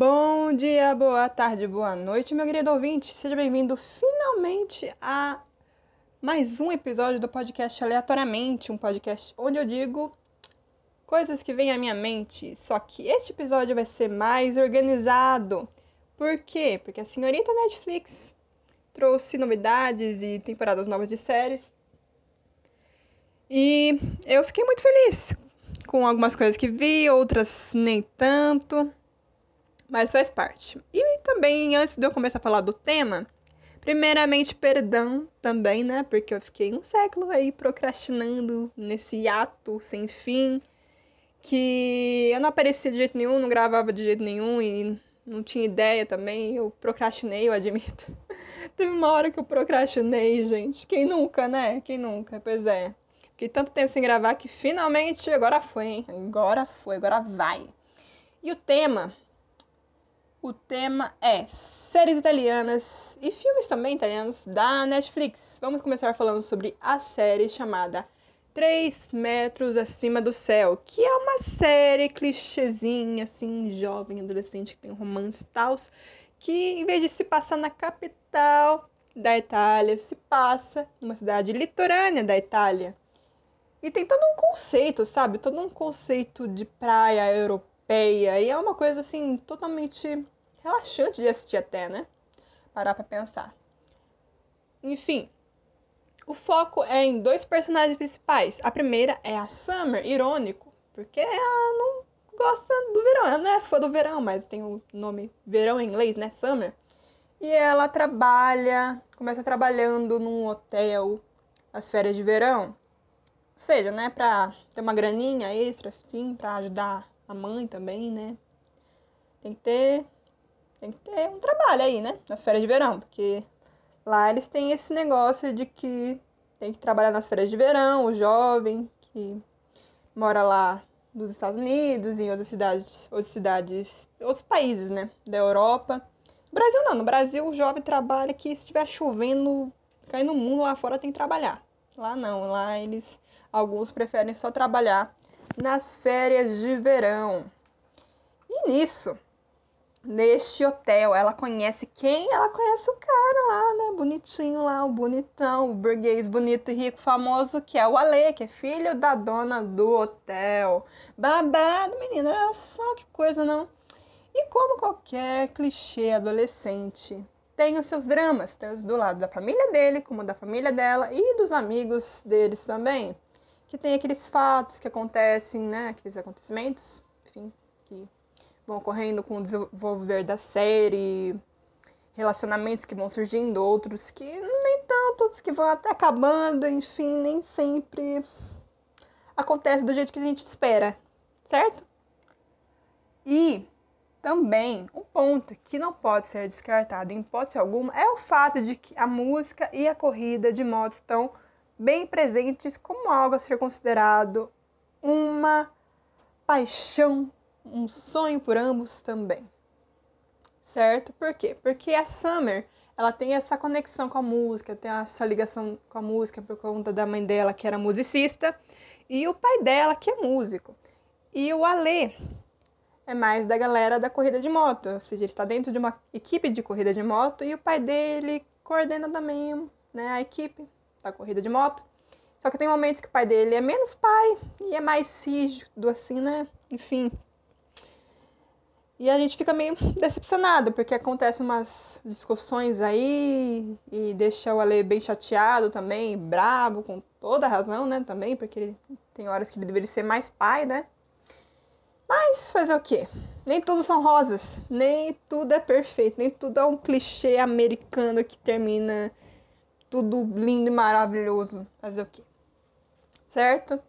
Bom dia, boa tarde, boa noite, meu querido ouvinte. Seja bem-vindo finalmente a mais um episódio do podcast Aleatoriamente, um podcast onde eu digo coisas que vêm à minha mente. Só que este episódio vai ser mais organizado. Por quê? Porque a senhorita Netflix trouxe novidades e temporadas novas de séries. E eu fiquei muito feliz com algumas coisas que vi, outras nem tanto, mas faz parte. E também, antes de eu começar a falar do tema, primeiramente, perdão também, né? Porque eu fiquei um século aí procrastinando nesse ato sem fim, que eu não aparecia de jeito nenhum, não gravava de jeito nenhum e não tinha ideia também. Eu procrastinei, eu admito. Teve uma hora que eu procrastinei, gente. Quem nunca, né? Quem nunca? Pois é. Fiquei tanto tempo sem gravar que finalmente agora foi, hein? Agora foi, agora vai. E o tema? O tema é séries italianas e filmes também italianos da Netflix. Vamos começar falando sobre a série chamada 3 metros acima do céu, que é uma série clichêzinha, assim, jovem, adolescente, que tem romance e tal, que em vez de se passar na capital da Itália, se passa numa cidade litorânea da Itália. E tem todo um conceito, sabe? Todo um conceito de praia europeia. E é uma coisa, assim, totalmente relaxante de assistir até, né? Parar pra pensar. Enfim, o foco é em dois personagens principais. A primeira é a Summer, irônico, porque ela não gosta do verão. Ela não é fã do verão, mas tem o nome verão em inglês, né? Summer. E ela trabalha, começa trabalhando num hotel nas férias de verão seja, né, pra ter uma graninha extra, sim, pra ajudar a mãe também, né? Tem que ter, tem que ter um trabalho aí, né, nas férias de verão, porque lá eles têm esse negócio de que tem que trabalhar nas férias de verão, o jovem que mora lá nos Estados Unidos, em outras cidades, outras cidades, outros países, né, da Europa. No Brasil não, no Brasil o jovem trabalha que se estiver chovendo, caindo no mundo lá fora tem que trabalhar. Lá não, lá eles Alguns preferem só trabalhar nas férias de verão. E nisso, neste hotel, ela conhece quem? Ela conhece o cara lá, né? Bonitinho lá, o bonitão, o burguês bonito e rico famoso, que é o Ale, que é filho da dona do hotel. Babado, menina, olha só que coisa, não? E como qualquer clichê adolescente, tem os seus dramas, tem os do lado da família dele, como da família dela e dos amigos deles também que tem aqueles fatos que acontecem, né? Aqueles acontecimentos, enfim, que vão ocorrendo com o desenvolver da série, relacionamentos que vão surgindo, outros que nem tanto, outros que vão até acabando, enfim, nem sempre acontece do jeito que a gente espera, certo? E também um ponto que não pode ser descartado em hipótese alguma é o fato de que a música e a corrida de moto estão bem presentes como algo a ser considerado uma paixão, um sonho por ambos também. Certo? Por quê? Porque a Summer, ela tem essa conexão com a música, tem essa ligação com a música por conta da mãe dela, que era musicista, e o pai dela, que é músico. E o Ale é mais da galera da corrida de moto, ou seja, ele está dentro de uma equipe de corrida de moto e o pai dele coordena também né, a equipe da corrida de moto. Só que tem momentos que o pai dele é menos pai e é mais rígido, assim, né? Enfim. E a gente fica meio decepcionado, porque acontecem umas discussões aí e deixa o Ale bem chateado também, bravo, com toda razão, né? Também, porque ele, tem horas que ele deveria ser mais pai, né? Mas fazer o quê? Nem tudo são rosas, nem tudo é perfeito, nem tudo é um clichê americano que termina tudo lindo e maravilhoso. Fazer o quê? Certo?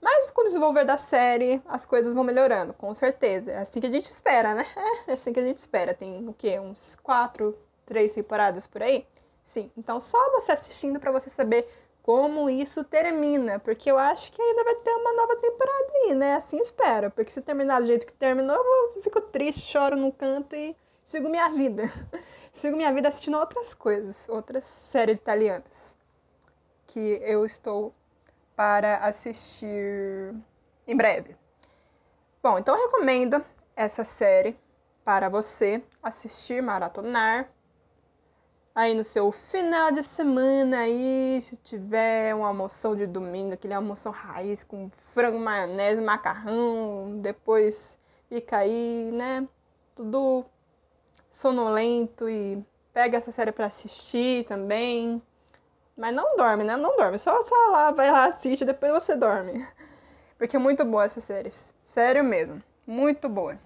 Mas com o desenvolver da série, as coisas vão melhorando, com certeza. É assim que a gente espera, né? É assim que a gente espera. Tem o quê? Uns quatro, três temporadas por aí? Sim. Então só você assistindo para você saber como isso termina. Porque eu acho que ainda vai ter uma nova temporada aí, né? Assim espero. Porque se terminar do jeito que terminou, eu fico triste, choro no canto e sigo minha vida. sigo minha vida assistindo outras coisas, outras séries italianas que eu estou para assistir em breve. Bom, então eu recomendo essa série para você assistir, maratonar. Aí no seu final de semana aí, se tiver uma almoção de domingo, aquele almoção raiz com frango, maionese, macarrão, depois fica aí, né? Tudo sonolento e pega essa série para assistir também. Mas não dorme, né? Não dorme. Só, só lá, vai lá, assiste, depois você dorme. Porque é muito boa essa série. Sério mesmo. Muito boa.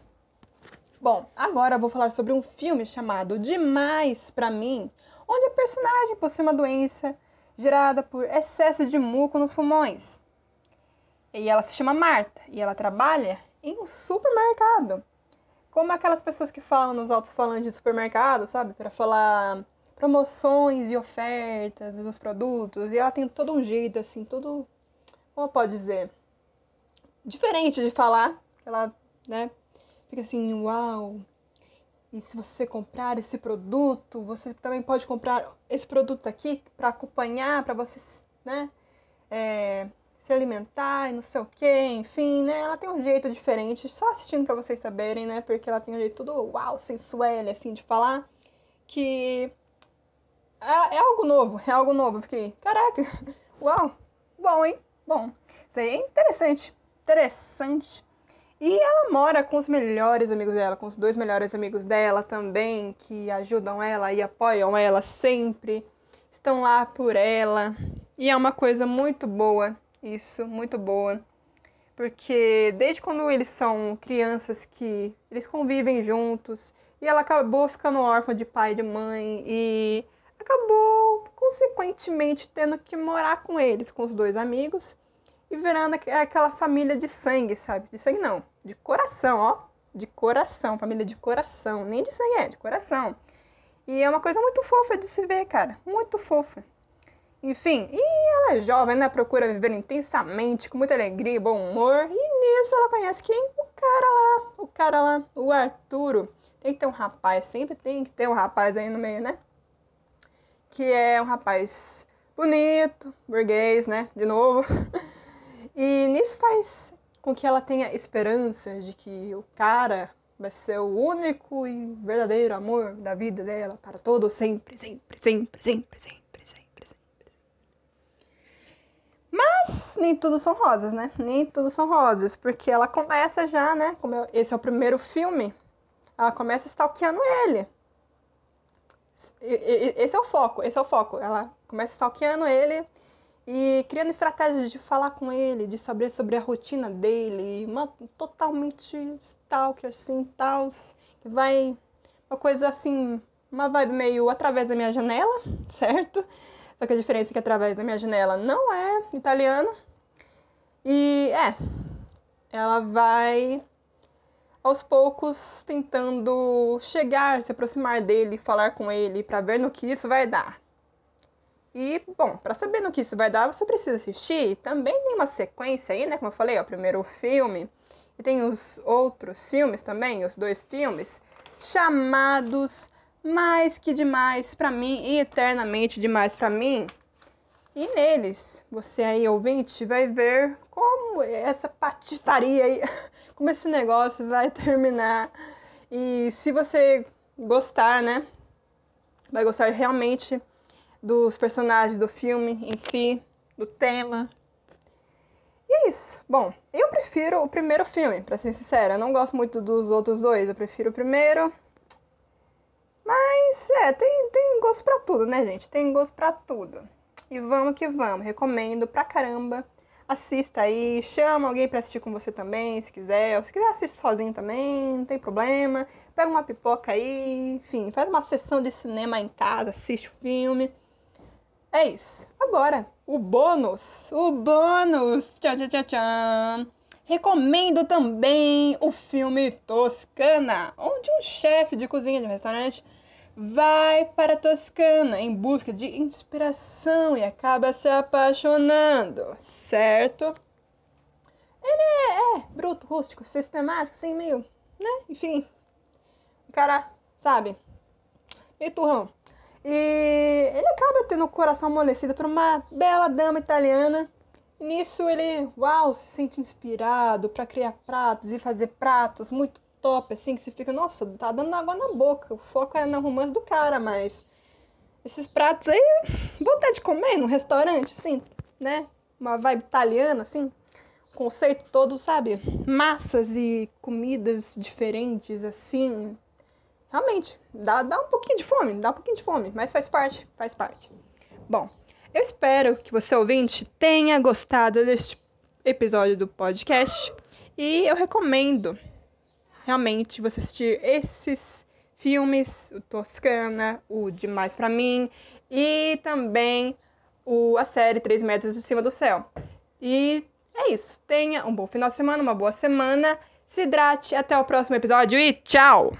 Bom, agora eu vou falar sobre um filme chamado Demais para mim, onde a personagem possui uma doença gerada por excesso de muco nos pulmões. E ela se chama Marta e ela trabalha em um supermercado. Como aquelas pessoas que falam nos altos falantes de supermercado, sabe? Para falar promoções e ofertas dos produtos. E ela tem todo um jeito, assim, todo. Como pode dizer? Diferente de falar. Ela, né? Fica assim, uau. E se você comprar esse produto, você também pode comprar esse produto aqui para acompanhar, para você, né? É, se alimentar e não sei o que, enfim, né? Ela tem um jeito diferente, só assistindo para vocês saberem, né? Porque ela tem um jeito todo uau, sensual, assim, de falar, que é, é algo novo, é algo novo. fiquei, caraca, uau, bom, hein? Bom, isso aí é interessante, interessante. E ela mora com os melhores amigos dela, com os dois melhores amigos dela também, que ajudam ela e apoiam ela sempre, estão lá por ela. E é uma coisa muito boa isso, muito boa. Porque desde quando eles são crianças que eles convivem juntos, e ela acabou ficando órfã de pai e de mãe, e acabou, consequentemente, tendo que morar com eles, com os dois amigos, e virando aquela família de sangue, sabe? De sangue não, de coração, ó. De coração, família de coração. Nem de sangue, é, de coração. E é uma coisa muito fofa de se ver, cara. Muito fofa. Enfim, e ela é jovem, né? Procura viver intensamente, com muita alegria e bom humor. E nisso ela conhece quem? O cara lá. O cara lá, o Arturo. Tem que ter um rapaz, sempre tem que ter um rapaz aí no meio, né? Que é um rapaz bonito, burguês, né? De novo. E nisso faz com que ela tenha esperança de que o cara vai ser o único e verdadeiro amor da vida dela para todo sempre, sempre, sempre, sempre, sempre. Nem tudo são rosas, né? Nem tudo são rosas, porque ela começa já, né? Como esse é o primeiro filme, ela começa stalkeando ele. Esse é o foco, esse é o foco. Ela começa stalkeando ele e criando estratégias de falar com ele, de saber sobre a rotina dele, uma totalmente stalker assim, tal, que vai uma coisa assim, uma vibe meio através da minha janela, certo? Só que a diferença é que através da minha janela não é italiano. E é, ela vai aos poucos tentando chegar, se aproximar dele, falar com ele para ver no que isso vai dar. E, bom, para saber no que isso vai dar, você precisa assistir. Também tem uma sequência aí, né? Como eu falei, ó, o primeiro filme. E tem os outros filmes também, os dois filmes, chamados mais que demais para mim e eternamente demais para mim. E neles, você aí ouvinte vai ver como essa patifaria aí, como esse negócio vai terminar. E se você gostar, né, vai gostar realmente dos personagens do filme em si, do tema. E é isso. Bom, eu prefiro o primeiro filme, para ser sincera. Eu não gosto muito dos outros dois. Eu prefiro o primeiro. Mas é, tem, tem gosto pra tudo, né, gente? Tem gosto pra tudo. E vamos que vamos. Recomendo pra caramba. Assista aí, chama alguém pra assistir com você também, se quiser. Ou se quiser assistir sozinho também, não tem problema. Pega uma pipoca aí, enfim, faz uma sessão de cinema em casa, assiste o filme. É isso. Agora, o bônus. O bônus. Tchan, tchan, tchan, tchan. Recomendo também o filme Toscana, onde um chefe de cozinha de um restaurante vai para Toscana em busca de inspiração e acaba se apaixonando, certo? Ele é, é bruto, rústico, sistemático, assim, meio, né? Enfim, o cara, sabe, meio turrão. E ele acaba tendo o coração amolecido por uma bela dama italiana Nisso ele, uau, se sente inspirado para criar pratos e fazer pratos muito top, assim, que você fica, nossa, tá dando água na boca. O foco é no romance do cara, mas esses pratos aí, vontade de comer num restaurante, assim, né? Uma vibe italiana, assim. Conceito todo, sabe? Massas e comidas diferentes, assim. Realmente, dá, dá um pouquinho de fome, dá um pouquinho de fome, mas faz parte, faz parte. Bom, eu espero que você, ouvinte, tenha gostado deste episódio do podcast e eu recomendo realmente você assistir esses filmes, o Toscana, o Demais para mim e também o, a série 3 metros acima do céu. E é isso. Tenha um bom final de semana, uma boa semana. Se hidrate. Até o próximo episódio e tchau!